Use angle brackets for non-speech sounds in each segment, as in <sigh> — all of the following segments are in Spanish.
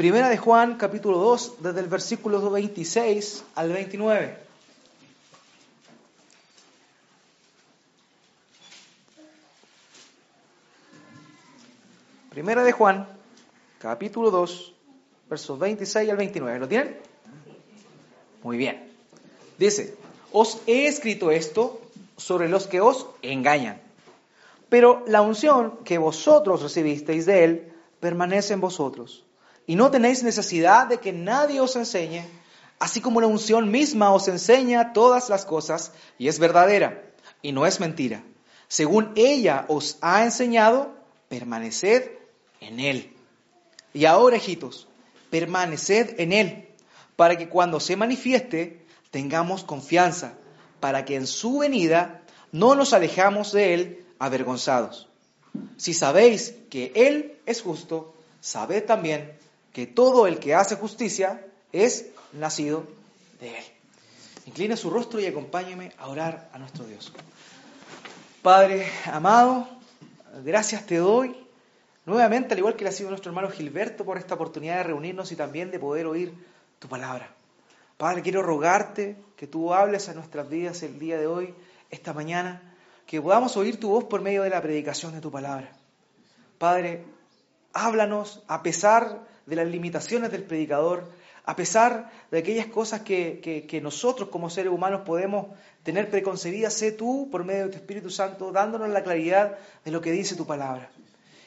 Primera de Juan, capítulo 2, desde el versículo 26 al 29. Primera de Juan, capítulo 2, versos 26 al 29. ¿Lo tienen? Muy bien. Dice, os he escrito esto sobre los que os engañan. Pero la unción que vosotros recibisteis de Él permanece en vosotros. Y no tenéis necesidad de que nadie os enseñe, así como la unción misma os enseña todas las cosas y es verdadera y no es mentira. Según ella os ha enseñado, permaneced en Él. Y ahora, hijitos, permaneced en Él, para que cuando se manifieste tengamos confianza, para que en su venida no nos alejamos de Él avergonzados. Si sabéis que Él es justo, sabed también que todo el que hace justicia es nacido de Él. Incline su rostro y acompáñeme a orar a nuestro Dios. Padre amado, gracias te doy nuevamente, al igual que le ha sido nuestro hermano Gilberto, por esta oportunidad de reunirnos y también de poder oír tu palabra. Padre, quiero rogarte que tú hables a nuestras vidas el día de hoy, esta mañana, que podamos oír tu voz por medio de la predicación de tu palabra. Padre, háblanos a pesar de las limitaciones del predicador, a pesar de aquellas cosas que, que, nosotros como seres humanos podemos tener preconcebidas, sé tú, por medio de tu Espíritu Santo, dándonos la claridad de lo que dice tu palabra.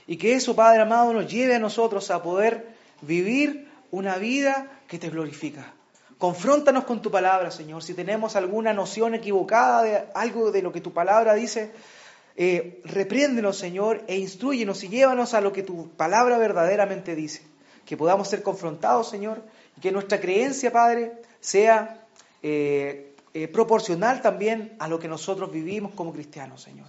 Y que eso, Padre amado, nos lleve a nosotros a poder vivir una vida que te glorifica. Confróntanos con tu palabra, Señor. Si tenemos alguna noción equivocada de algo de lo que tu palabra dice, eh, repréndenos, Señor, e instruyenos y llévanos a lo que tu palabra verdaderamente dice. Que podamos ser confrontados, Señor, y que nuestra creencia, Padre, sea eh, eh, proporcional también a lo que nosotros vivimos como cristianos, Señor.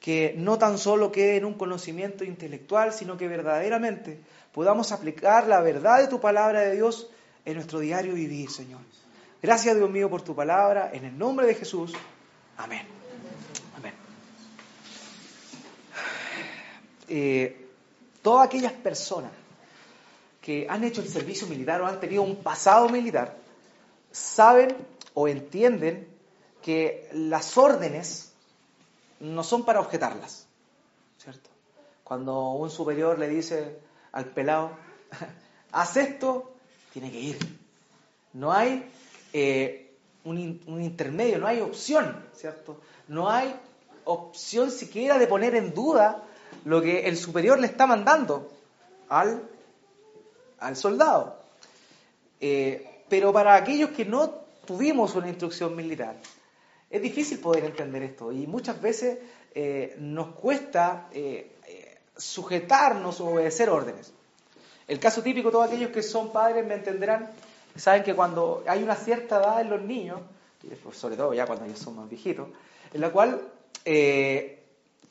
Que no tan solo quede en un conocimiento intelectual, sino que verdaderamente podamos aplicar la verdad de tu palabra de Dios en nuestro diario vivir, Señor. Gracias, Dios mío, por tu palabra. En el nombre de Jesús. Amén. Amén. Eh, todas aquellas personas que han hecho el servicio militar o han tenido un pasado militar saben o entienden que las órdenes no son para objetarlas, ¿cierto? Cuando un superior le dice al pelado, <laughs> haz esto, tiene que ir. No hay eh, un, intermedio, no hay opción, ¿cierto? No hay opción siquiera de poner en duda lo que el superior le está mandando al, al soldado. Eh, pero para aquellos que no tuvimos una instrucción militar, es difícil poder entender esto y muchas veces eh, nos cuesta sujetarnos o obedecer órdenes. El caso típico, todos aquellos que son padres me entenderán, saben que cuando hay una cierta edad en los niños, sobre todo ya cuando ellos son más viejitos, en la cual eh,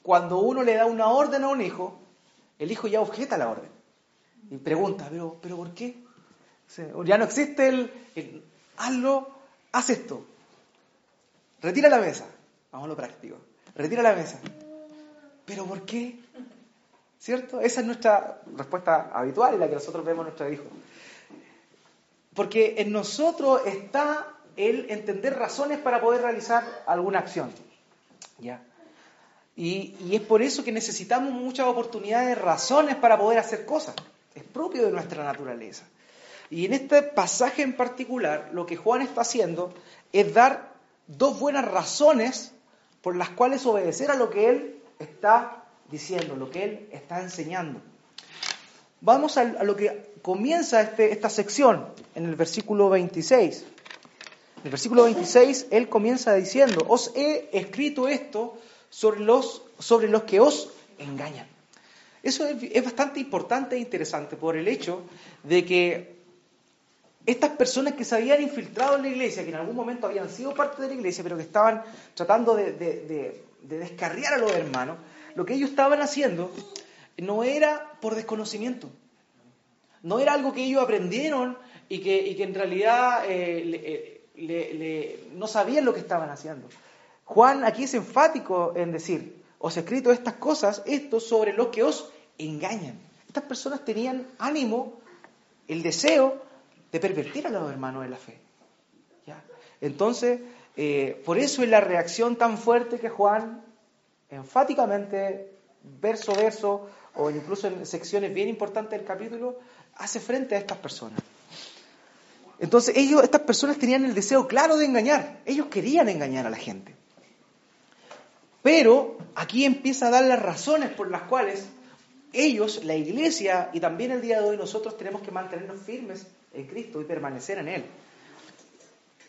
cuando uno le da una orden a un hijo, el hijo ya objeta la orden y pregunta, pero, pero ¿por qué? ya no existe el, hazlo, haz esto. Retira la mesa. Vamos a lo práctico. Retira la mesa. ¿Pero por qué? ¿Cierto? Esa es nuestra respuesta habitual y la que nosotros vemos en nuestros hijos. Porque en nosotros está el entender razones para poder realizar alguna acción. ¿Ya? Y, y, es por eso que necesitamos muchas oportunidades, razones para poder hacer cosas. Es propio de nuestra naturaleza. Y en este pasaje en particular, lo que Juan está haciendo es dar dos buenas razones por las cuales obedecer a lo que él está diciendo, lo que él está enseñando. Vamos a, lo que comienza este, esta sección en el versículo 26. En el versículo 26 él comienza diciendo, os he escrito esto sobre los, sobre los que os engañan. Eso es, bastante importante e interesante por el hecho de que estas personas que se habían infiltrado en la iglesia, que en algún momento habían sido parte de la iglesia, pero que estaban tratando de, de descarriar a los hermanos, lo que ellos estaban haciendo no era por desconocimiento, no era algo que ellos aprendieron y que, en realidad eh, eh, no sabían lo que estaban haciendo. Juan aquí es enfático en decir, os he escrito estas cosas, esto sobre lo que os engañan. Estas personas tenían ánimo el deseo de pervertir a los hermanos de la fe. ¿Ya? Entonces, eh, por eso es la reacción tan fuerte que Juan enfáticamente, verso a verso, o incluso en secciones bien importantes del capítulo, hace frente a estas personas. Entonces, ellos, estas personas tenían el deseo claro de engañar. Ellos querían engañar a la gente. Pero aquí empieza a dar las razones por las cuales ellos, la iglesia y también el día de hoy nosotros tenemos que mantenernos firmes en Cristo y permanecer en Él.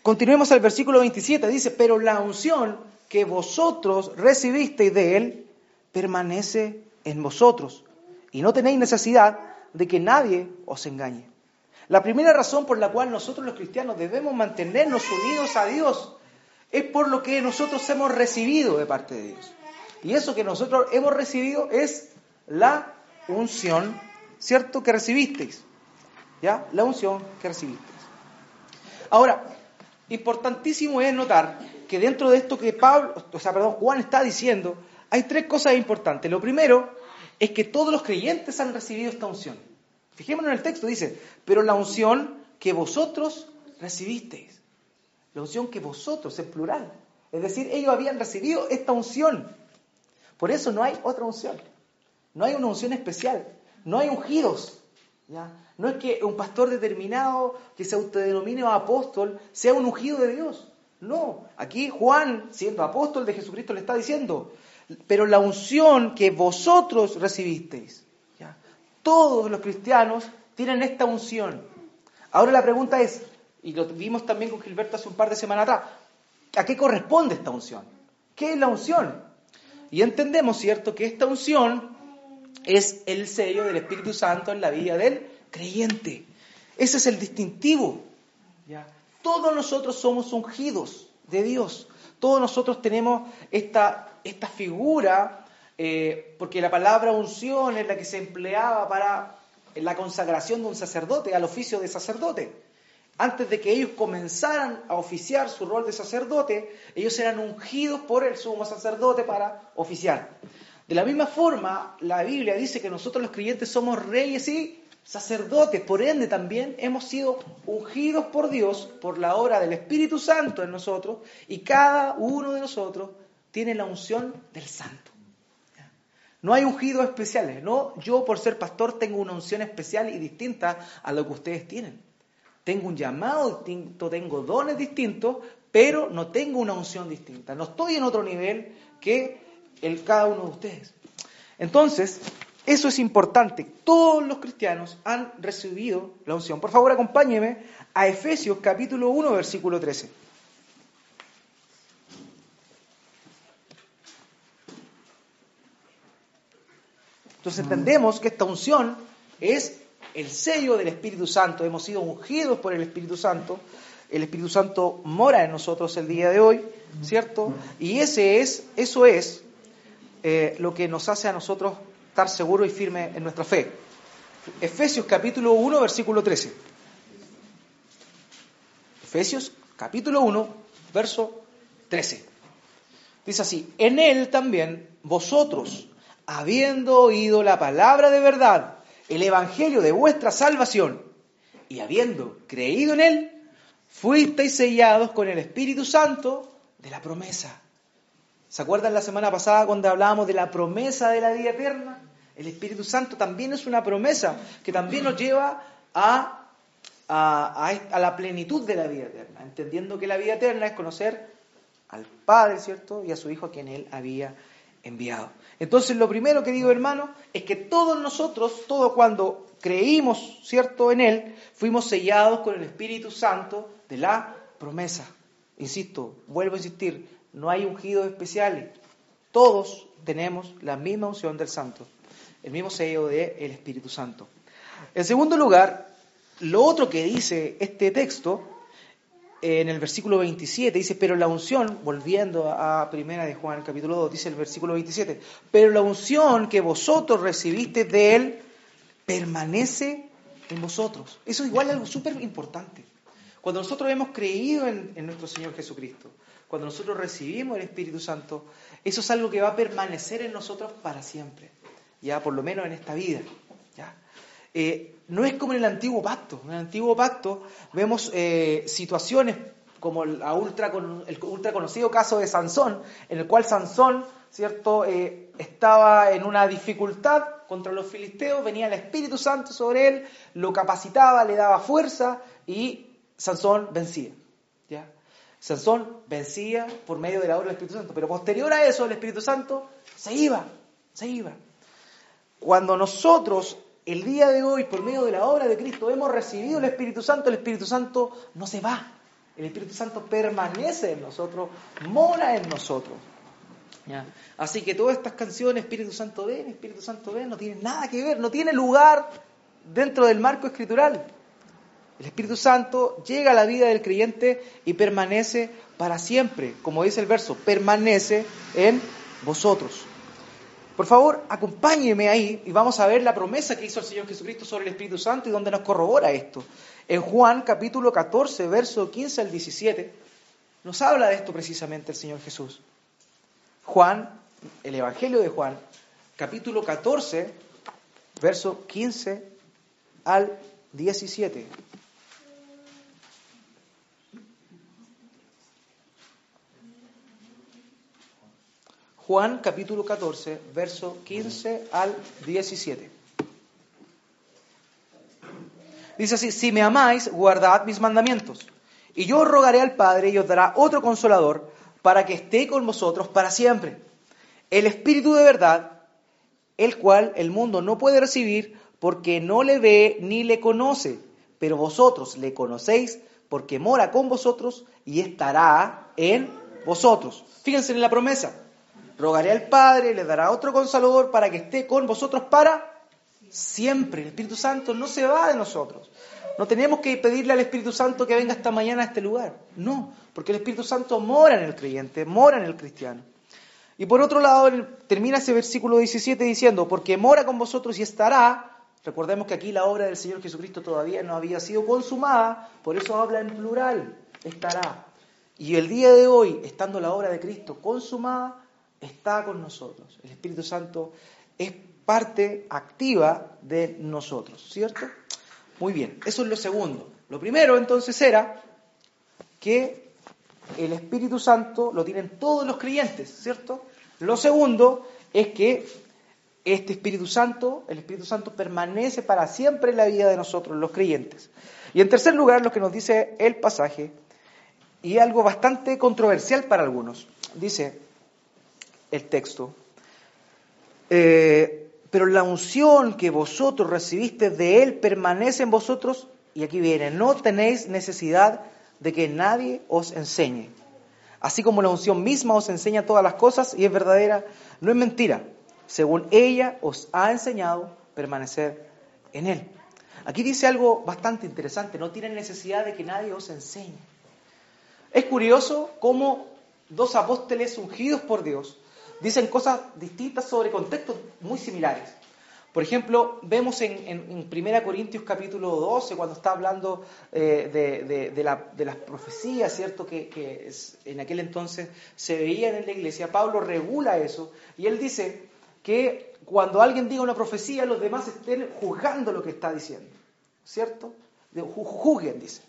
Continuemos al versículo 27, dice, pero la unción que vosotros recibisteis de Él permanece en vosotros y no tenéis necesidad de que nadie os engañe. La primera razón por la cual nosotros los cristianos debemos mantenernos unidos a Dios es por lo que nosotros hemos recibido de parte de Dios. Y eso que nosotros hemos recibido es la unción, ¿cierto? Que recibisteis. ¿Ya? La unción que recibisteis. Ahora, importantísimo es notar que dentro de esto que Pablo, o sea, perdón, Juan está diciendo, hay tres cosas importantes. Lo primero es que todos los creyentes han recibido esta unción. Fijémonos en el texto, dice, pero la unción que vosotros recibisteis. La unción que vosotros, en plural. Es decir, ellos habían recibido esta unción. Por eso no hay otra unción. No hay una unción especial. No hay ungidos. ¿ya? No es que un pastor determinado que se autodenomine apóstol sea un ungido de Dios. No. Aquí Juan, siendo apóstol de Jesucristo, le está diciendo, pero la unción que vosotros recibisteis. ¿ya? Todos los cristianos tienen esta unción. Ahora la pregunta es, y lo vimos también con Gilberto hace un par de semanas atrás, ¿a qué corresponde esta unción? ¿Qué es la unción? Y entendemos, ¿cierto?, que esta unción es el sello del Espíritu Santo en la vida del creyente. Ese es el distintivo. Todos nosotros somos ungidos de Dios. Todos nosotros tenemos esta, esta figura, eh, porque la palabra unción es la que se empleaba para la consagración de un sacerdote, al oficio de sacerdote antes de que ellos comenzaran a oficiar su rol de sacerdote, ellos eran ungidos por el sumo sacerdote para oficiar. De la misma forma, la Biblia dice que nosotros los creyentes somos reyes y sacerdotes, por ende también hemos sido ungidos por Dios por la obra del Espíritu Santo en nosotros y cada uno de nosotros tiene la unción del Santo. No hay ungidos especiales, no yo por ser pastor tengo una unción especial y distinta a lo que ustedes tienen. Tengo un llamado distinto, tengo dones distintos, pero no tengo una unción distinta. No estoy en otro nivel que el, cada uno de ustedes. Entonces, eso es importante. Todos los cristianos han recibido la unción. Por favor, acompáñeme a Efesios capítulo 1, versículo 13. Entonces entendemos que esta unción es el sello del Espíritu Santo, hemos sido ungidos por el Espíritu Santo, el Espíritu Santo mora en nosotros el día de hoy, ¿cierto? Y ese es, eso es eh, lo que nos hace a nosotros estar seguros y firmes en nuestra fe. Efesios capítulo 1, versículo 13. Efesios capítulo 1, verso 13. Dice así, en él también vosotros, habiendo oído la palabra de verdad, el Evangelio de vuestra salvación y habiendo creído en él, fuisteis sellados con el Espíritu Santo de la promesa. ¿Se acuerdan la semana pasada cuando hablábamos de la promesa de la vida eterna? El Espíritu Santo también es una promesa que también nos lleva a, a, a, la plenitud de la vida eterna, entendiendo que la vida eterna es conocer al Padre, ¿cierto? Y a su Hijo a quien Él había enviado. Entonces, lo primero que digo, hermano, es que todos nosotros, todo cuando creímos, ¿cierto?, en Él, fuimos sellados con el Espíritu Santo de la promesa. Insisto, vuelvo a insistir, no hay ungidos especiales. Todos tenemos la misma unción del Santo, el mismo sello del Espíritu Santo. En segundo lugar, lo otro que dice este texto en el versículo 27 dice, pero la unción, volviendo a primera de Juan, capítulo 2, dice el versículo 27, pero la unción que vosotros recibiste de Él permanece en vosotros. Eso es igual algo súper importante. Cuando nosotros hemos creído en, en, nuestro Señor Jesucristo, cuando nosotros recibimos el Espíritu Santo, eso es algo que va a permanecer en nosotros para siempre, ya por lo menos en esta vida. ¿ya? Eh, no es como en el antiguo pacto. En el antiguo pacto vemos eh, situaciones como el ultra, conocido caso de Sansón, en el cual Sansón, ¿cierto?, eh, estaba en una dificultad contra los filisteos, venía el Espíritu Santo sobre él, lo capacitaba, le daba fuerza y Sansón vencía. ¿ya? Sansón vencía por medio de la obra del Espíritu Santo, pero posterior a eso el Espíritu Santo se iba, se iba. Cuando nosotros el día de hoy, por medio de la obra de Cristo, hemos recibido el Espíritu Santo, el Espíritu Santo no se va, el Espíritu Santo permanece en nosotros, mora en nosotros. Así que todas estas canciones, Espíritu Santo ven, Espíritu Santo ven, no tienen nada que ver, no tiene lugar dentro del marco escritural. El Espíritu Santo llega a la vida del creyente y permanece para siempre, como dice el verso, permanece en vosotros. Por favor, acompáñeme ahí y vamos a ver la promesa que hizo el Señor Jesucristo sobre el Espíritu Santo y donde nos corrobora esto. En Juan capítulo 14, verso 15 al 17, nos habla de esto precisamente el Señor Jesús. Juan, el Evangelio de Juan, capítulo 14, verso 15 al 17. Juan capítulo 14, verso 15 al 17. Dice así, si me amáis, guardad mis mandamientos. Y yo rogaré al Padre y os dará otro consolador para que esté con vosotros para siempre. El Espíritu de verdad, el cual el mundo no puede recibir porque no le ve ni le conoce, pero vosotros le conocéis porque mora con vosotros y estará en vosotros. Fíjense en la promesa. Rogaré al Padre, le dará otro consolador para que esté con vosotros para siempre. El Espíritu Santo no se va de nosotros. No tenemos que pedirle al Espíritu Santo que venga esta mañana a este lugar. No, porque el Espíritu Santo mora en el creyente, mora en el cristiano. Y por otro lado, termina ese versículo 17 diciendo, porque mora con vosotros y estará. Recordemos que aquí la obra del Señor Jesucristo todavía no había sido consumada, por eso habla en plural, estará. Y el día de hoy, estando la obra de Cristo consumada, está con nosotros. El Espíritu Santo es parte activa de nosotros, ¿cierto? Muy bien, eso es lo segundo. Lo primero entonces era que el Espíritu Santo lo tienen todos los creyentes, ¿cierto? Lo segundo es que este Espíritu Santo, el Espíritu Santo permanece para siempre en la vida de nosotros, los creyentes. Y en tercer lugar, lo que nos dice el pasaje, y algo bastante controversial para algunos, dice, el texto. Eh, pero la unción que vosotros recibiste de Él permanece en vosotros, y aquí viene, no tenéis necesidad de que nadie os enseñe. Así como la unción misma os enseña todas las cosas y es verdadera, no es mentira. Según ella os ha enseñado, permanecer en Él. Aquí dice algo bastante interesante, no tienen necesidad de que nadie os enseñe. Es curioso cómo dos apóstoles ungidos por Dios dicen cosas distintas sobre contextos muy similares. Por ejemplo, vemos en, en, 1 Corintios capítulo 12, cuando está hablando eh, de, las profecías, ¿cierto? Que, en aquel entonces se veían en la iglesia, Pablo regula eso y él dice que cuando alguien diga una profecía, los demás estén juzgando lo que está diciendo, ¿cierto? Juzguen, dice.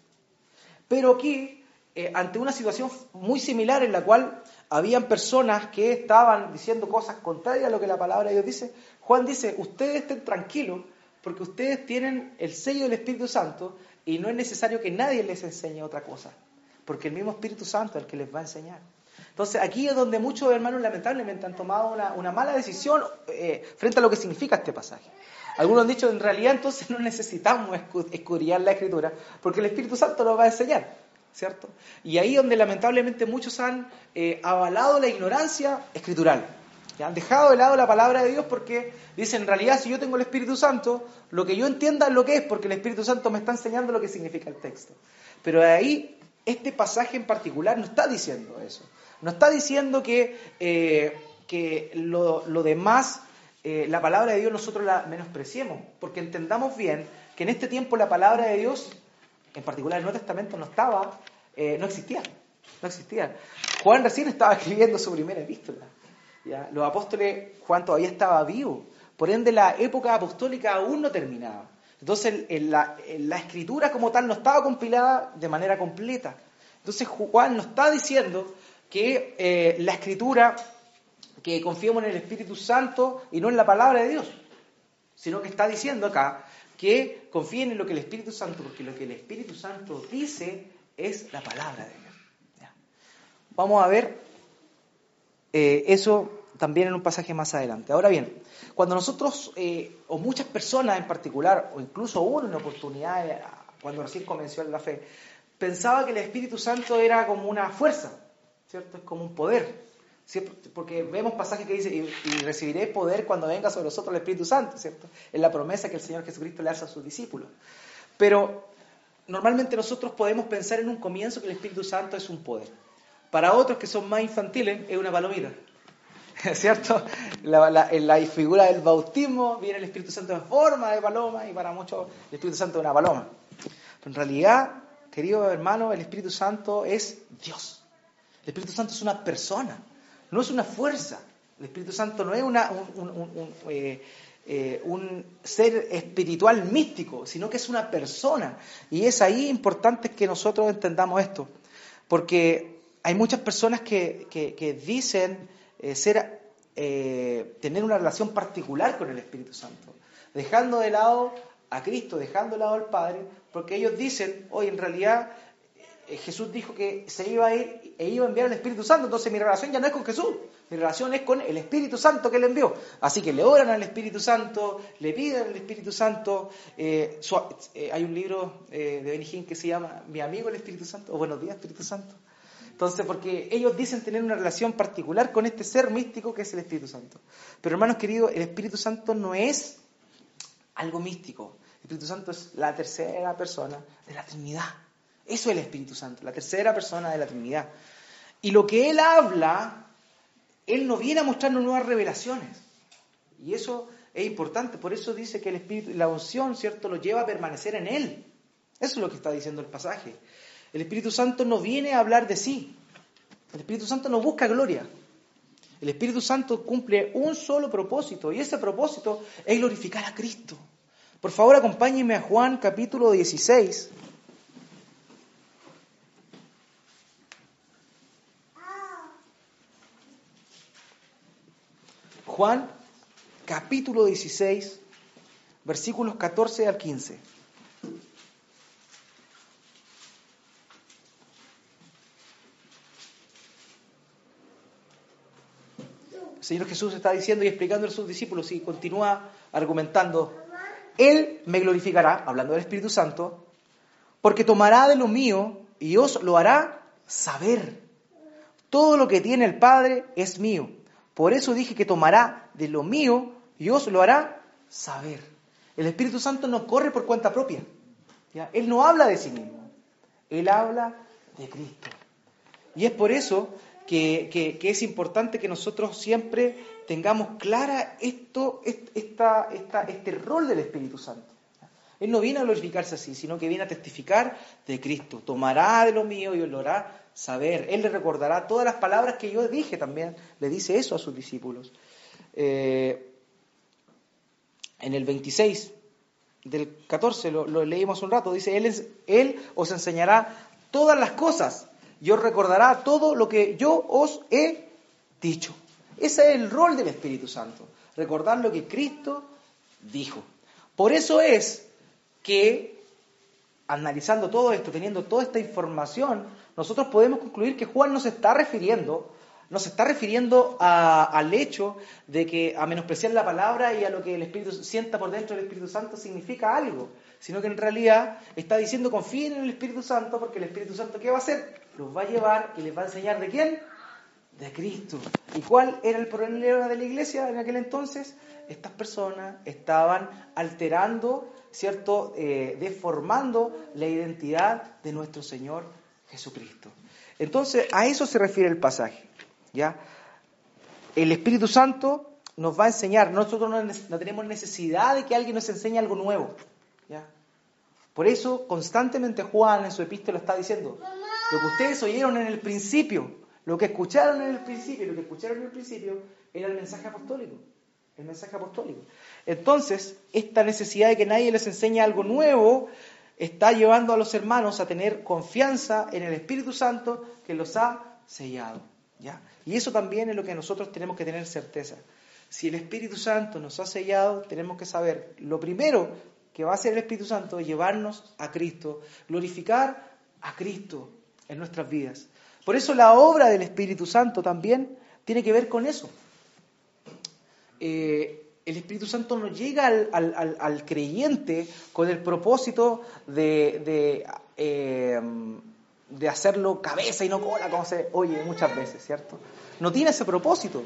Pero aquí, eh, ante una situación muy similar en la cual habían personas que estaban diciendo cosas contrarias a lo que la palabra de Dios dice. Juan dice, ustedes estén tranquilos porque ustedes tienen el sello del Espíritu Santo y no es necesario que nadie les enseñe otra cosa, porque el mismo Espíritu Santo es el que les va a enseñar. Entonces aquí es donde muchos hermanos lamentablemente han tomado una, mala decisión eh, frente a lo que significa este pasaje. Algunos han dicho, en realidad entonces no necesitamos escudriñar la Escritura, porque el Espíritu Santo nos va a enseñar. ¿Cierto? Y ahí donde lamentablemente muchos han eh, avalado la ignorancia escritural. Han dejado de lado la palabra de Dios porque dicen, en realidad si yo tengo el Espíritu Santo, lo que yo entienda es lo que es, porque el Espíritu Santo me está enseñando lo que significa el texto. Pero ahí, este pasaje en particular no está diciendo eso. No está diciendo que, eh, que lo, demás, eh, la palabra de Dios nosotros la menospreciemos, porque entendamos bien que en este tiempo la palabra de Dios en particular el Nuevo Testamento no estaba, eh, no existía, no existía. Juan recién estaba <laughs> escribiendo su primera epístola. ¿ya? Los apóstoles, Juan todavía estaba vivo, por ende la época apostólica aún no terminaba. Entonces la, la, escritura como tal no estaba compilada de manera completa. Entonces Juan nos está diciendo que eh, la escritura, que confiemos en el Espíritu Santo y no en la palabra de Dios, sino que está diciendo acá que confíen en lo que el Espíritu Santo, porque lo que el Espíritu Santo dice es la palabra de Dios. Vamos a ver eh, eso también en un pasaje más adelante. Ahora bien, cuando nosotros, eh, o muchas personas en particular, o incluso uno en oportunidad, cuando recién comenzó en la fe, pensaba que el Espíritu Santo era como una fuerza, ¿cierto? Es como un poder. Porque vemos pasajes que dice, y, recibiré poder cuando venga sobre nosotros el Espíritu Santo, ¿cierto? Es la promesa que el Señor Jesucristo le hace a sus discípulos. Pero normalmente nosotros podemos pensar en un comienzo que el Espíritu Santo es un poder. Para otros que son más infantiles es una palomita. <laughs> ¿Cierto? en la figura del bautismo viene el Espíritu Santo en forma de paloma y para muchos el Espíritu Santo es una paloma. Pero en realidad, querido hermano, el Espíritu Santo es Dios. El Espíritu Santo es una persona, no es una fuerza. El Espíritu Santo no es una, un, eh, eh, un ser espiritual místico, sino que es una persona. Y es ahí importante que nosotros entendamos esto, porque hay muchas personas que, dicen eh, ser, tener una relación particular con el Espíritu Santo, dejando de lado a Cristo, dejando de lado al Padre, porque ellos dicen, hoy en realidad Jesús dijo que se iba a ir e iba a enviar el Espíritu Santo, entonces mi relación ya no es con Jesús, mi relación es con el Espíritu Santo que le envió. Así que le oran al Espíritu Santo, le piden al Espíritu Santo. hay un libro de Benny que se llama Mi amigo el Espíritu Santo, o Buenos días Espíritu Santo. Entonces, porque ellos dicen tener una relación particular con este ser místico que es el Espíritu Santo. Pero hermanos queridos, el Espíritu Santo no es algo místico. El Espíritu Santo es la tercera persona de la Trinidad. Eso es el Espíritu Santo, la tercera persona de la Trinidad. Y lo que Él habla, Él no viene a mostrarnos nuevas revelaciones. Y eso es importante, por eso dice que el Espíritu, la unción, ¿cierto?, lo lleva a permanecer en Él. Eso es lo que está diciendo el pasaje. El Espíritu Santo no viene a hablar de sí. El Espíritu Santo no busca gloria. El Espíritu Santo cumple un solo propósito y ese propósito es glorificar a Cristo. Por favor, acompáñenme a Juan capítulo 16. Juan capítulo 16, versículos 14 al 15. el Señor Jesús está diciendo y explicando a sus discípulos y continúa argumentando, Él me glorificará, hablando del Espíritu Santo, porque tomará de lo mío y os lo hará saber. Todo lo que tiene el Padre es mío. Por eso dije que tomará de lo mío y os lo hará saber. El Espíritu Santo no corre por cuenta propia. ¿ya? Él no habla de sí mismo. Él habla de Cristo. Y es por eso que, es importante que nosotros siempre tengamos clara esto, esta, este rol del Espíritu Santo. Él no viene a glorificarse así, sino que viene a testificar de Cristo. Tomará de lo mío y lo hará saber. Él le recordará todas las palabras que yo dije también. Le dice eso a sus discípulos. Eh, en el 26 del 14, lo, leímos un rato, dice, él, él os enseñará todas las cosas y os recordará todo lo que yo os he dicho. Ese es el rol del Espíritu Santo, recordar lo que Cristo dijo. Por eso es que, analizando todo esto, teniendo toda esta información, nosotros podemos concluir que Juan nos está refiriendo, nos está refiriendo al hecho de que a menospreciar la palabra y a lo que el Espíritu sienta por dentro del Espíritu Santo significa algo, sino que en realidad está diciendo confíen en el Espíritu Santo porque el Espíritu Santo ¿qué va a hacer? los va a llevar y les va a enseñar de quién? De Cristo. ¿Y cuál era el problema de la iglesia en aquel entonces? Estas personas estaban alterando, ¿cierto? Eh, deformando la identidad de nuestro Señor Jesucristo. Entonces, a eso se refiere el pasaje. ¿ya? El Espíritu Santo nos va a enseñar. Nosotros no, no tenemos necesidad de que alguien nos enseñe algo nuevo. ¿ya? Por eso, constantemente Juan en su epístola está diciendo, lo que ustedes oyeron en el principio, lo que escucharon en el principio, lo que escucharon en el principio era el mensaje apostólico. El mensaje apostólico. Entonces, esta necesidad de que nadie les enseñe algo nuevo está llevando a los hermanos a tener confianza en el Espíritu Santo que los ha sellado. ¿ya? Y eso también es lo que nosotros tenemos que tener certeza. Si el Espíritu Santo nos ha sellado, tenemos que saber, lo primero que va a hacer el Espíritu Santo es llevarnos a Cristo, glorificar a Cristo en nuestras vidas. Por eso la obra del Espíritu Santo también tiene que ver con eso. Eh, el Espíritu Santo no llega al, creyente con el propósito de, eh, de, hacerlo cabeza y no cola, como se oye muchas veces, ¿cierto? No tiene ese propósito.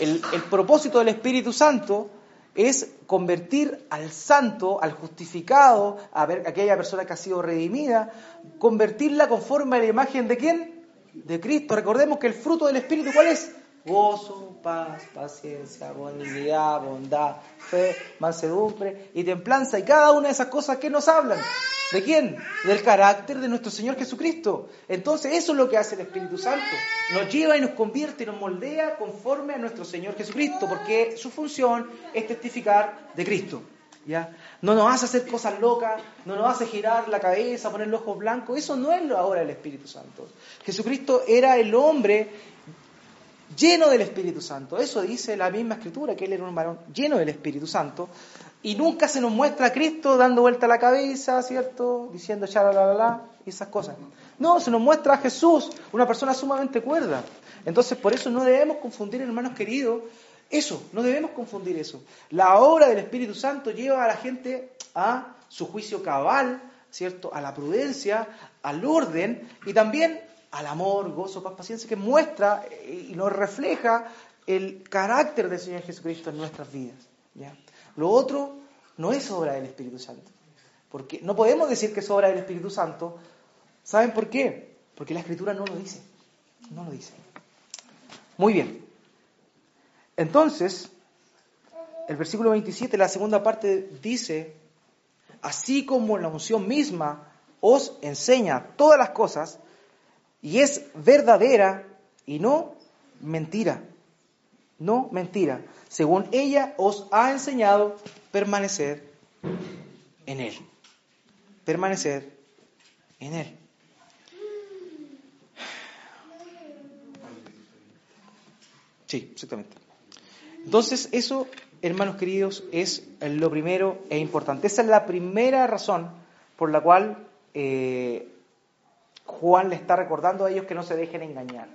El, el propósito del Espíritu Santo es convertir al santo, al justificado, a, ver, aquella persona que ha sido redimida, convertirla conforme a la imagen de quién? De Cristo. Recordemos que el fruto del Espíritu, ¿cuál es? Gozo, paz, paciencia, bondad, bondad, fe, mansedumbre y templanza. Y cada una de esas cosas que nos hablan. ¿De quién? Del carácter de nuestro Señor Jesucristo. Entonces eso es lo que hace el Espíritu Santo. Nos lleva y nos convierte y nos moldea conforme a nuestro Señor Jesucristo, porque su función es testificar de Cristo. ¿Ya? No nos hace hacer cosas locas, no nos hace girar la cabeza, poner los ojos blancos. Eso no es lo ahora del Espíritu Santo. Jesucristo era el hombre lleno del Espíritu Santo. Eso dice la misma escritura, que él era un varón lleno del Espíritu Santo. Y nunca se nos muestra a Cristo dando vuelta la cabeza, ¿cierto? Diciendo la y esas cosas. No, se nos muestra a Jesús, una persona sumamente cuerda. Entonces, por eso no debemos confundir, hermanos queridos, eso, no debemos confundir eso. La obra del Espíritu Santo lleva a la gente a su juicio cabal, ¿cierto? A la prudencia, al orden y también al amor, gozo, paz, paciencia, que muestra y nos refleja el carácter del Señor Jesucristo en nuestras vidas. Lo otro no es obra del Espíritu Santo. Porque no podemos decir que es obra del Espíritu Santo. ¿Saben por qué? Porque la Escritura no lo dice. No lo dice. Muy bien. Entonces, el versículo 27, la segunda parte, dice, así como la unción misma os enseña todas las cosas, y es verdadera y no mentira. No mentira. Según ella os ha enseñado permanecer en Él. Permanecer en Él. Sí, exactamente. Entonces, eso, hermanos queridos, es lo primero e importante. Esa es la primera razón por la cual eh, Juan le está recordando a ellos que no se dejen engañar.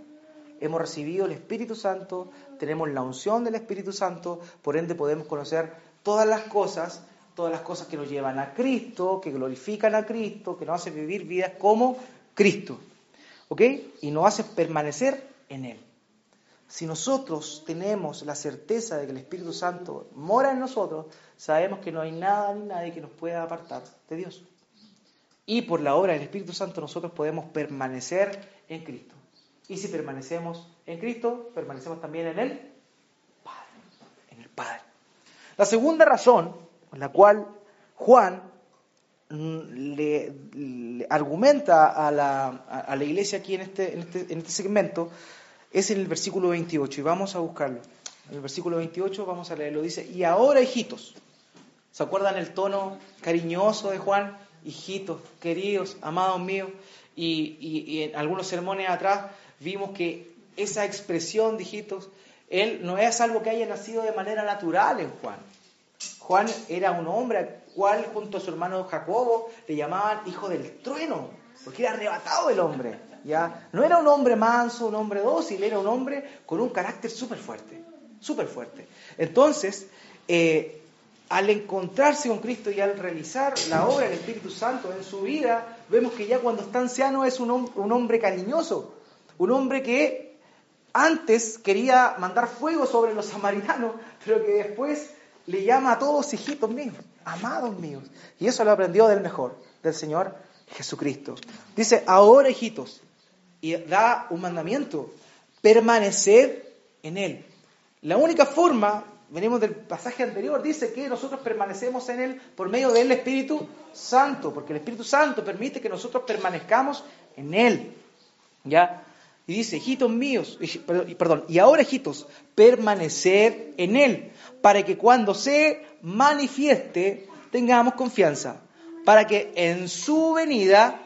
Hemos recibido el Espíritu Santo, tenemos la unción del Espíritu Santo, por ende podemos conocer todas las cosas, todas las cosas que nos llevan a Cristo, que glorifican a Cristo, que nos hacen vivir vidas como Cristo. ¿Ok? Y nos hacen permanecer en Él. Si nosotros tenemos la certeza de que el Espíritu Santo mora en nosotros, sabemos que no hay nada ni nadie que nos pueda apartar de Dios. Y por la obra del Espíritu Santo nosotros podemos permanecer en Cristo. Y si permanecemos en Cristo, permanecemos también en el Padre. En el Padre. La segunda razón por la cual Juan le, argumenta a la, a la, iglesia aquí en este, en, este, en este segmento es en el versículo 28 y vamos a buscarlo. En el versículo 28 vamos a leerlo. Dice, y ahora hijitos, ¿se acuerdan el tono cariñoso de Juan? Hijitos, queridos, amados míos, y, en algunos sermones atrás vimos que esa expresión de hijitos, él no es algo que haya nacido de manera natural en Juan. Juan era un hombre al cual junto a su hermano Jacobo le llamaban hijo del trueno, porque era arrebatado el hombre. ¿ya? No era un hombre manso, un hombre dócil, era un hombre con un carácter súper fuerte, súper fuerte. Entonces, eh, al encontrarse con Cristo y al realizar la obra del Espíritu Santo en su vida, vemos que ya cuando está anciano es un, hombre cariñoso, un hombre que antes quería mandar fuego sobre los samaritanos, pero que después le llama a todos hijitos míos, amados míos. Y eso lo aprendió del mejor, del Señor Jesucristo. Dice, ahora hijitos, y da un mandamiento, permaneced en Él. La única forma venimos del pasaje anterior, dice que nosotros permanecemos en Él por medio del Espíritu Santo, porque el Espíritu Santo permite que nosotros permanezcamos en Él. ¿Ya? Y dice, hijitos míos, perdón, y ahora hijitos, permanecer en Él, para que cuando se manifieste tengamos confianza, para que en su venida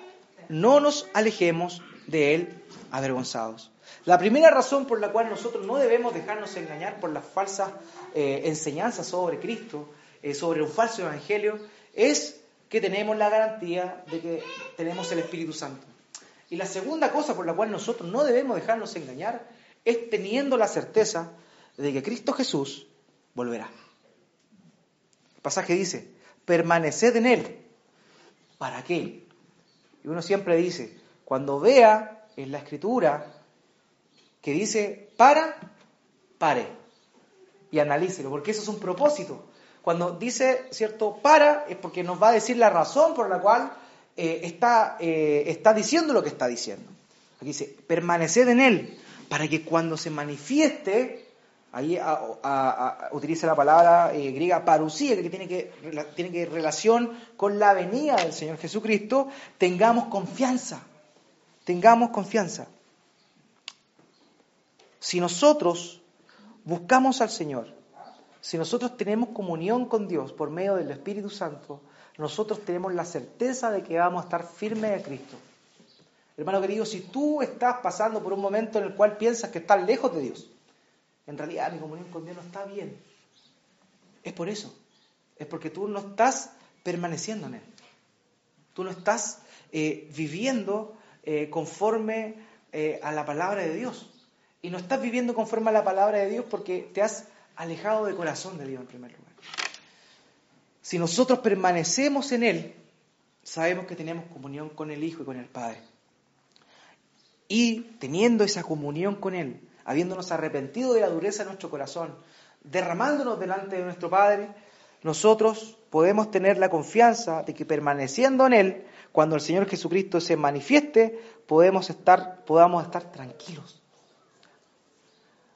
no nos alejemos de Él avergonzados. La primera razón por la cual nosotros no debemos dejarnos engañar por las falsas eh, enseñanzas sobre Cristo, eh, sobre un falso evangelio, es que tenemos la garantía de que tenemos el Espíritu Santo. Y la segunda cosa por la cual nosotros no debemos dejarnos engañar es teniendo la certeza de que Cristo Jesús volverá. El pasaje dice, permaneced en Él. ¿Para qué? Y uno siempre dice, cuando vea en la escritura que dice para, pare y analícelo, porque eso es un propósito. Cuando dice, ¿cierto?, para, es porque nos va a decir la razón por la cual eh, está, eh, está diciendo lo que está diciendo. Aquí dice, permaneced en él, para que cuando se manifieste, ahí utiliza la palabra eh, griega parusía, que tiene que tiene que relación con la venida del Señor Jesucristo, tengamos confianza, tengamos confianza. Si nosotros buscamos al Señor, si nosotros tenemos comunión con Dios por medio del Espíritu Santo, nosotros tenemos la certeza de que vamos a estar firmes en Cristo. Hermano querido, si tú estás pasando por un momento en el cual piensas que estás lejos de Dios, en realidad mi comunión con Dios no está bien. Es por eso. Es porque tú no estás permaneciendo en Él. Tú no estás eh, viviendo eh, conforme eh, a la palabra de Dios. Y no estás viviendo conforme a la palabra de Dios porque te has alejado del corazón de Dios en primer lugar. Si nosotros permanecemos en Él, sabemos que tenemos comunión con el Hijo y con el Padre. Y teniendo esa comunión con Él, habiéndonos arrepentido de la dureza de nuestro corazón, derramándonos delante de nuestro Padre, nosotros podemos tener la confianza de que permaneciendo en Él, cuando el Señor Jesucristo se manifieste, podemos estar, podamos estar tranquilos.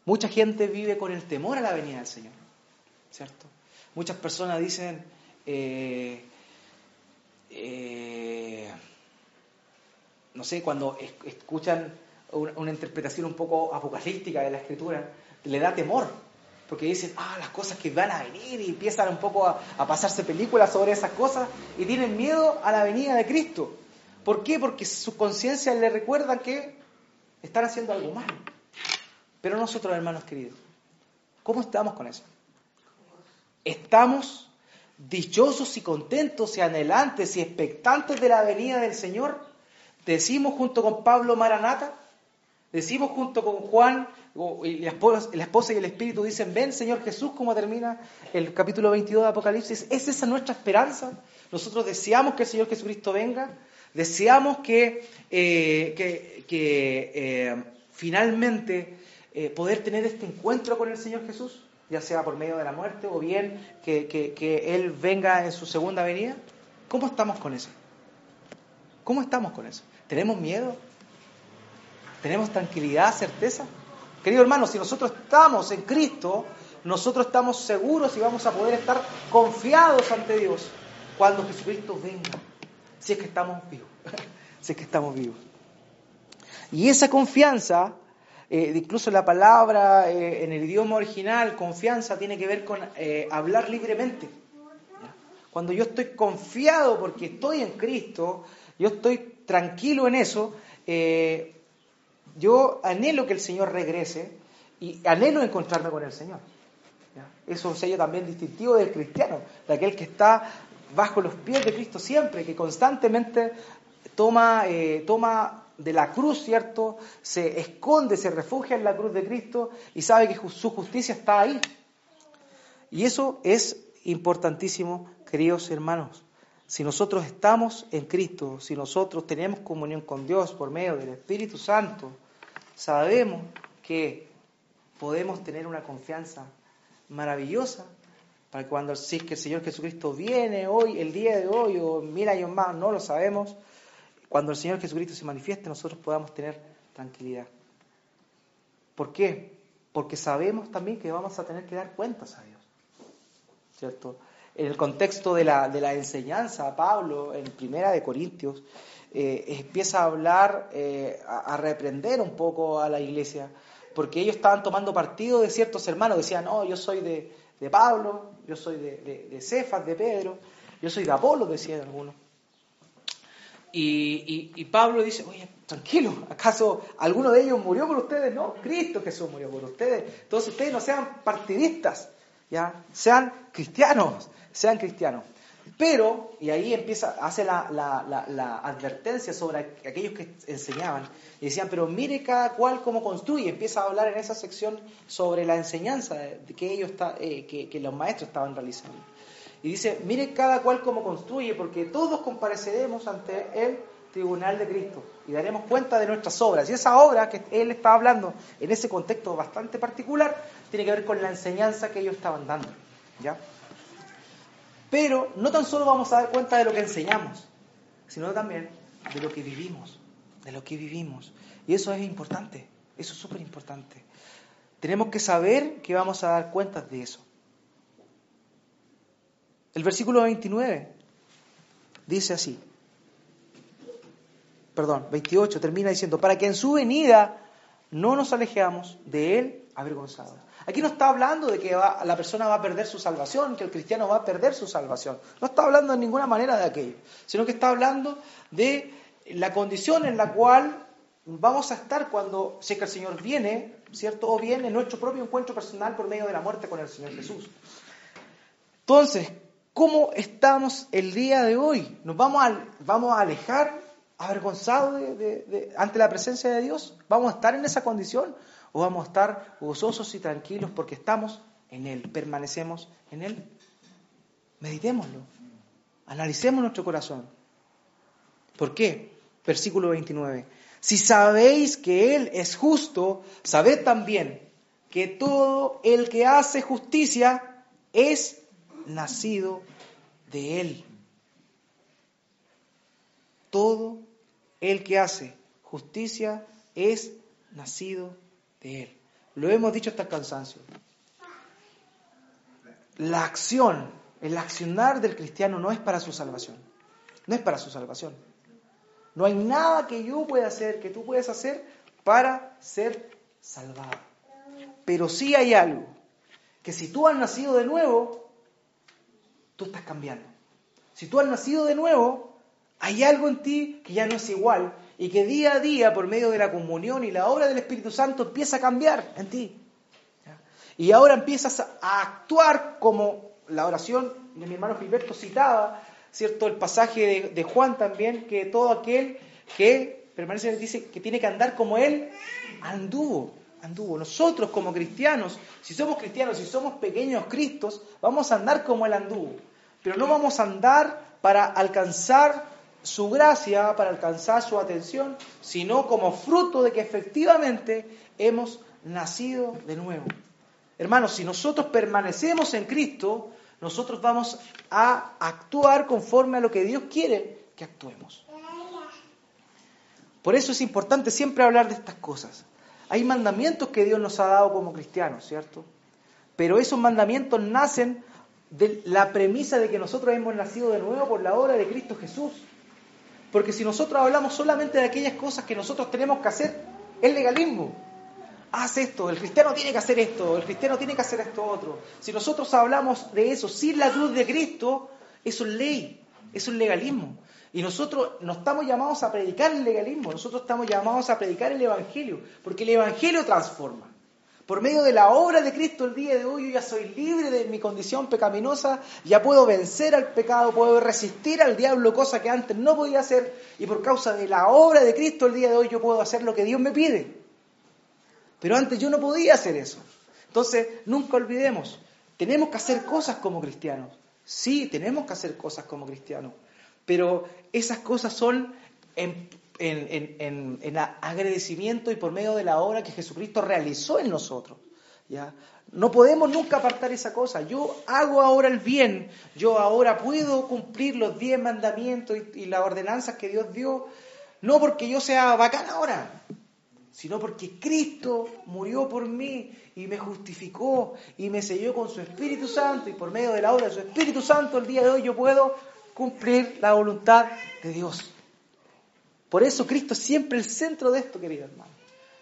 Mucha gente vive con el temor a la venida del Señor, ¿cierto? Muchas personas dicen, eh, eh, no sé, cuando escuchan una, interpretación un poco apocalíptica de la escritura, le da temor, porque dicen, ah, las cosas que van a venir y empiezan un poco a, pasarse películas sobre esas cosas y tienen miedo a la venida de Cristo. ¿Por qué? Porque su conciencia le recuerda que están haciendo algo malo. Pero nosotros, hermanos queridos, ¿cómo estamos con eso? ¿Estamos dichosos y contentos y anhelantes y expectantes de la venida del Señor, decimos junto con Pablo Maranata, decimos junto con Juan, y la esposa y el Espíritu dicen, ven Señor Jesús, como termina el capítulo 22 de Apocalipsis, ¿es esa nuestra esperanza? Nosotros deseamos que el Señor Jesucristo venga, deseamos que, eh, eh, finalmente eh, poder tener este encuentro con el Señor Jesús ya sea por medio de la muerte o bien que, Él venga en su segunda venida? ¿Cómo estamos con eso? ¿Cómo estamos con eso? ¿Tenemos miedo? ¿Tenemos tranquilidad, certeza? Querido hermano, si nosotros estamos en Cristo, nosotros estamos seguros y vamos a poder estar confiados ante Dios cuando Jesucristo venga, si es que estamos vivos, <laughs> si es que estamos vivos. Y esa confianza eh, incluso la palabra eh, en el idioma original, confianza, tiene que ver con eh, hablar libremente. Cuando yo estoy confiado porque estoy en Cristo, yo estoy tranquilo en eso, yo anhelo que el Señor regrese y anhelo encontrarme con el Señor. Eso es un sello también distintivo del cristiano, de aquel que está bajo los pies de Cristo siempre, que constantemente toma, toma de la cruz, ¿cierto? Se esconde, se refugia en la cruz de Cristo y sabe que su justicia está ahí. Y eso es importantísimo, queridos hermanos. Si nosotros estamos en Cristo, si nosotros tenemos comunión con Dios por medio del Espíritu Santo, sabemos que podemos tener una confianza maravillosa para que cuando si que el Señor Jesucristo viene hoy, el día de hoy o mil años más, no lo sabemos, cuando el Señor Jesucristo se manifieste, nosotros podamos tener tranquilidad. ¿Por qué? Porque sabemos también que vamos a tener que dar cuentas a Dios. ¿Cierto? En el contexto de la, de la enseñanza Pablo en Primera de Corintios, eh, empieza a hablar, eh, a, reprender un poco a la iglesia, porque ellos estaban tomando partido de ciertos hermanos, decían, no, yo soy de, Pablo, yo soy de, de, Cefas, de Pedro, yo soy de Apolo, decían algunos. Y, Pablo dice, oye, tranquilo, ¿acaso alguno de ellos murió por ustedes? No, Cristo Jesús murió por ustedes. Entonces ustedes no sean partidistas, ¿ya? Sean cristianos, sean cristianos. Pero, y ahí empieza, hace la, la, advertencia sobre aquellos que enseñaban, y decían, pero mire cada cual cómo construye, empieza a hablar en esa sección sobre la enseñanza que ellos eh, que, que los maestros estaban realizando. Y dice, mire cada cual cómo construye, porque todos compareceremos ante el tribunal de Cristo y daremos cuenta de nuestras obras. Y esa obra que él está hablando en ese contexto bastante particular tiene que ver con la enseñanza que ellos estaban dando. ¿ya? Pero no tan solo vamos a dar cuenta de lo que enseñamos, sino también de lo que vivimos, de lo que vivimos. Y eso es importante, eso es súper importante. Tenemos que saber que vamos a dar cuenta de eso. El versículo 29 dice así, perdón, 28 termina diciendo, para que en su venida no nos alejemos de él avergonzados. Aquí no está hablando de que la persona va a perder su salvación, que el cristiano va a perder su salvación. No está hablando en ninguna manera de aquello, sino que está hablando de la condición en la cual vamos a estar cuando, si que el Señor viene, ¿cierto? O viene nuestro propio encuentro personal por medio de la muerte con el Señor Jesús. Entonces, ¿Cómo estamos el día de hoy? ¿Nos vamos a, vamos a alejar avergonzados ante la presencia de Dios? ¿Vamos a estar en esa condición? ¿O vamos a estar gozosos y tranquilos porque estamos en Él, permanecemos en Él? Meditémoslo, analicemos nuestro corazón. ¿Por qué? Versículo 29. Si sabéis que Él es justo, sabed también que todo el que hace justicia es nacido de Él. Todo el que hace justicia es nacido de Él. Lo hemos dicho hasta el cansancio. La acción, el accionar del cristiano no es para su salvación. No es para su salvación. No hay nada que yo pueda hacer, que tú puedas hacer para ser salvado. Pero sí hay algo, que si tú has nacido de nuevo, tú estás cambiando. Si tú has nacido de nuevo, hay algo en ti que ya no es igual y que día a día, por medio de la comunión y la obra del Espíritu Santo, empieza a cambiar en ti. Y ahora empiezas a actuar como la oración de mi hermano Gilberto citaba, ¿cierto? El pasaje de, Juan también, que todo aquel que permanece dice que tiene que andar como él anduvo anduvo. Nosotros como cristianos, si somos cristianos, si somos pequeños cristos, vamos a andar como Él anduvo. Pero no vamos a andar para alcanzar su gracia, para alcanzar su atención, sino como fruto de que efectivamente hemos nacido de nuevo. Hermanos, si nosotros permanecemos en Cristo, nosotros vamos a actuar conforme a lo que Dios quiere que actuemos. Por eso es importante siempre hablar de estas cosas. Hay mandamientos que Dios nos ha dado como cristianos, ¿cierto? Pero esos mandamientos nacen de la premisa de que nosotros hemos nacido de nuevo por la obra de Cristo Jesús. Porque si nosotros hablamos solamente de aquellas cosas que nosotros tenemos que hacer, es legalismo. Haz esto, el cristiano tiene que hacer esto, el cristiano tiene que hacer esto otro. Si nosotros hablamos de eso sin la cruz de Cristo, eso es ley, eso es legalismo. Y nosotros no estamos llamados a predicar el legalismo, nosotros estamos llamados a predicar el Evangelio, porque el Evangelio transforma. Por medio de la obra de Cristo el día de hoy yo ya soy libre de mi condición pecaminosa, ya puedo vencer al pecado, puedo resistir al diablo, cosa que antes no podía hacer, y por causa de la obra de Cristo el día de hoy yo puedo hacer lo que Dios me pide. Pero antes yo no podía hacer eso. Entonces, nunca olvidemos, tenemos que hacer cosas como cristianos. Sí, tenemos que hacer cosas como cristianos. Pero esas cosas son en, agradecimiento y por medio de la obra que Jesucristo realizó en nosotros. ¿ya? No podemos nunca apartar esa cosa. Yo hago ahora el bien, yo ahora puedo cumplir los diez mandamientos y, y las ordenanzas que Dios dio, no porque yo sea bacán ahora, sino porque Cristo murió por mí y me justificó y me selló con su Espíritu Santo y por medio de la obra de su Espíritu Santo el día de hoy yo puedo cumplir la voluntad de Dios. Por eso Cristo es siempre el centro de esto, querido hermano.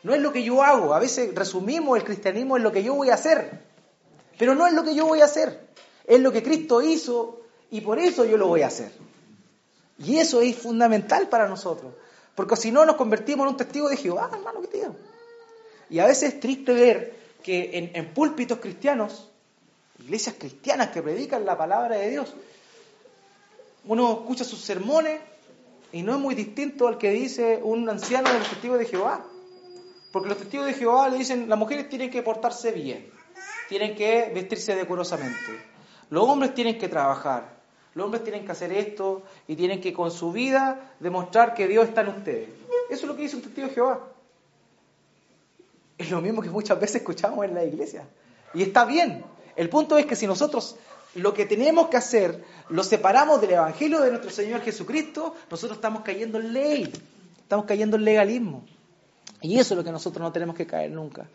No es lo que yo hago. A veces resumimos el cristianismo en lo que yo voy a hacer. Pero no es lo que yo voy a hacer. Es lo que Cristo hizo y por eso yo lo voy a hacer. Y eso es fundamental para nosotros. Porque si no nos convertimos en un testigo de Jehová, hermano, ¿qué te digo? Y a veces es triste ver que en, en púlpitos cristianos, iglesias cristianas que predican la palabra de Dios, uno escucha sus sermones y no es muy distinto al que dice un anciano de los de Jehová. Porque los testigos de Jehová le dicen, las mujeres tienen que portarse bien, tienen que vestirse decorosamente, los hombres tienen que trabajar, los hombres tienen que hacer esto y tienen que con su vida demostrar que Dios está en ustedes. Eso es lo que dice un testigo de Jehová. Es lo mismo que muchas veces escuchamos en la iglesia. Y está bien. El punto es que si nosotros lo que tenemos que hacer lo separamos del Evangelio de nuestro Señor Jesucristo, nosotros estamos cayendo en ley, estamos cayendo en legalismo. Y eso es lo que nosotros no tenemos que caer nunca.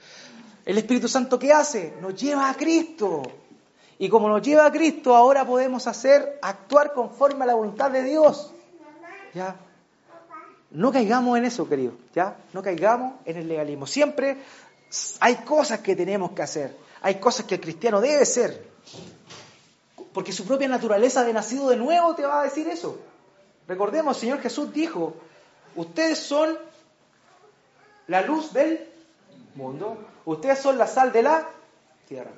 El Espíritu Santo, ¿qué hace? Nos lleva a Cristo. Y como nos lleva a Cristo, ahora podemos hacer, actuar conforme a la voluntad de Dios. ¿Ya? No caigamos en eso, querido. ¿Ya? No caigamos en el legalismo. Siempre hay cosas que tenemos que hacer. Hay cosas que el cristiano debe ser. Porque su propia naturaleza de nacido de nuevo te va a decir eso. Recordemos, el Señor Jesús dijo, ustedes son la luz del mundo, ustedes son la sal de la tierra.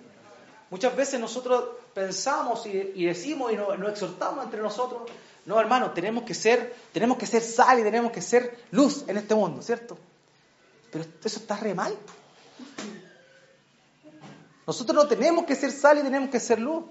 Muchas veces nosotros pensamos y, decimos y nos, exhortamos entre nosotros, no hermano, tenemos que ser, tenemos que ser sal y tenemos que ser luz en este mundo, ¿cierto? Pero eso está re mal. Nosotros no tenemos que ser sal y tenemos que ser luz.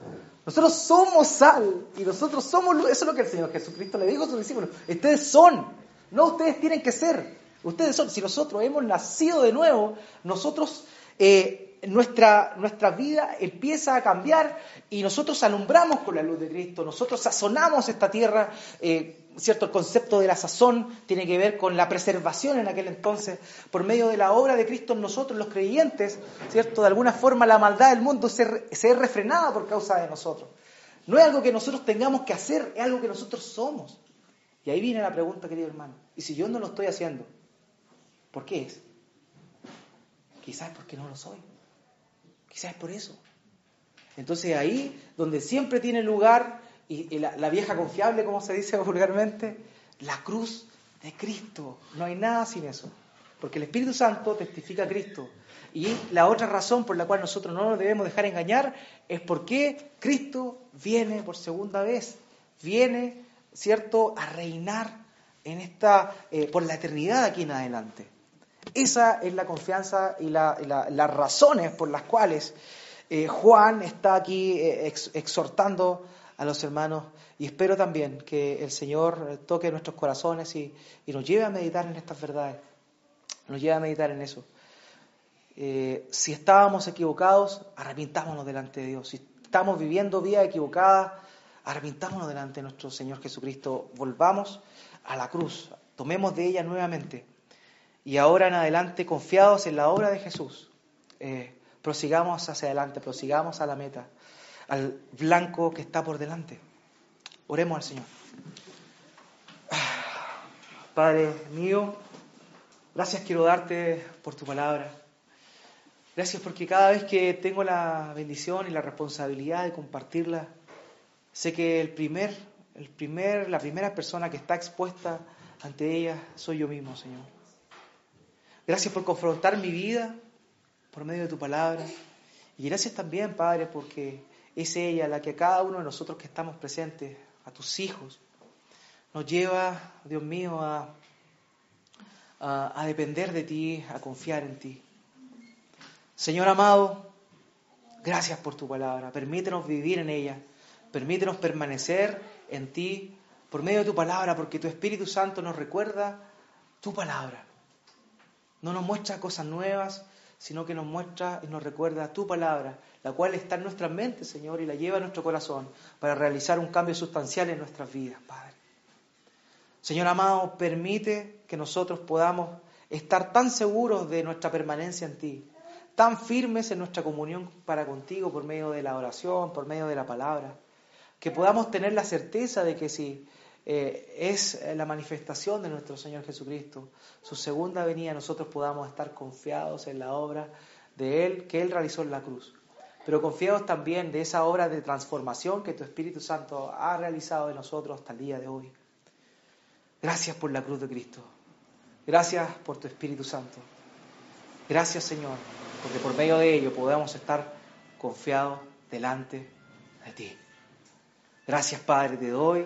Nosotros somos sal y nosotros somos luz. Eso es lo que el Señor Jesucristo le dijo a sus discípulos. Ustedes son, no ustedes tienen que ser. Ustedes son. Si nosotros hemos nacido de nuevo, nosotros eh, nuestra, vida empieza a cambiar y nosotros alumbramos con la luz de Cristo, nosotros sazonamos esta tierra, eh, ¿cierto? El concepto de la sazón tiene que ver con la preservación en aquel entonces, por medio de la obra de Cristo en nosotros, los creyentes, ¿cierto? De alguna forma la maldad del mundo se, se es refrenada por causa de nosotros. No es algo que nosotros tengamos que hacer, es algo que nosotros somos. Y ahí viene la pregunta, querido hermano. ¿Y si yo no lo estoy haciendo? ¿Por qué es? Quizás porque no lo soy. Quizás es por eso. Entonces ahí donde siempre tiene lugar, y, la, vieja confiable, como se dice <laughs> vulgarmente, la cruz de Cristo. No hay nada sin eso. Porque el Espíritu Santo testifica a Cristo. Y la otra razón por la cual nosotros no nos debemos dejar engañar es porque Cristo viene por segunda vez. Viene, ¿cierto?, a reinar en esta, eh, por la eternidad aquí en adelante. Esa es la confianza y, las razones por las cuales eh, Juan está aquí eh, exhortando a los hermanos y espero también que el Señor toque nuestros corazones y, nos lleve a meditar en estas verdades, nos lleve a meditar en eso. Eh, si estábamos equivocados, arrepintámonos delante de Dios. Si estamos viviendo vida equivocada, arrepintámonos delante de nuestro Señor Jesucristo. Volvamos a la cruz, tomemos de ella nuevamente y ahora en adelante, confiados en la obra de Jesús, eh, prosigamos hacia adelante, prosigamos a la meta, al blanco que está por delante. Oremos al Señor. Padre mío, gracias quiero darte por tu palabra. Gracias porque cada vez que tengo la bendición y la responsabilidad de compartirla, sé que el primer, el primer, la primera persona que está expuesta ante ella soy yo mismo, Señor. Gracias por confrontar mi vida por medio de tu palabra. Y gracias también, Padre, porque es ella la que a cada uno de nosotros que estamos presentes, a tus hijos, nos lleva, Dios mío, a, a, depender de ti, a confiar en ti. Señor amado, gracias por tu palabra. Permítenos vivir en ella. Permítenos permanecer en ti por medio de tu palabra, porque tu Espíritu Santo nos recuerda tu palabra. No nos muestra cosas nuevas, sino que nos muestra y nos recuerda tu palabra, la cual está en nuestra mente, Señor, y la lleva a nuestro corazón para realizar un cambio sustancial en nuestras vidas, Padre. Señor amado, permite que nosotros podamos estar tan seguros de nuestra permanencia en ti, tan firmes en nuestra comunión para contigo por medio de la oración, por medio de la palabra, que podamos tener la certeza de que si eh, es la manifestación de nuestro Señor Jesucristo. Su segunda venida nosotros podamos estar confiados en la obra de Él que Él realizó en la cruz. Pero confiados también de esa obra de transformación que tu Espíritu Santo ha realizado en nosotros hasta el día de hoy. Gracias por la cruz de Cristo. Gracias por tu Espíritu Santo. Gracias Señor, porque por medio de ello podemos estar confiados delante de ti. Gracias Padre, te doy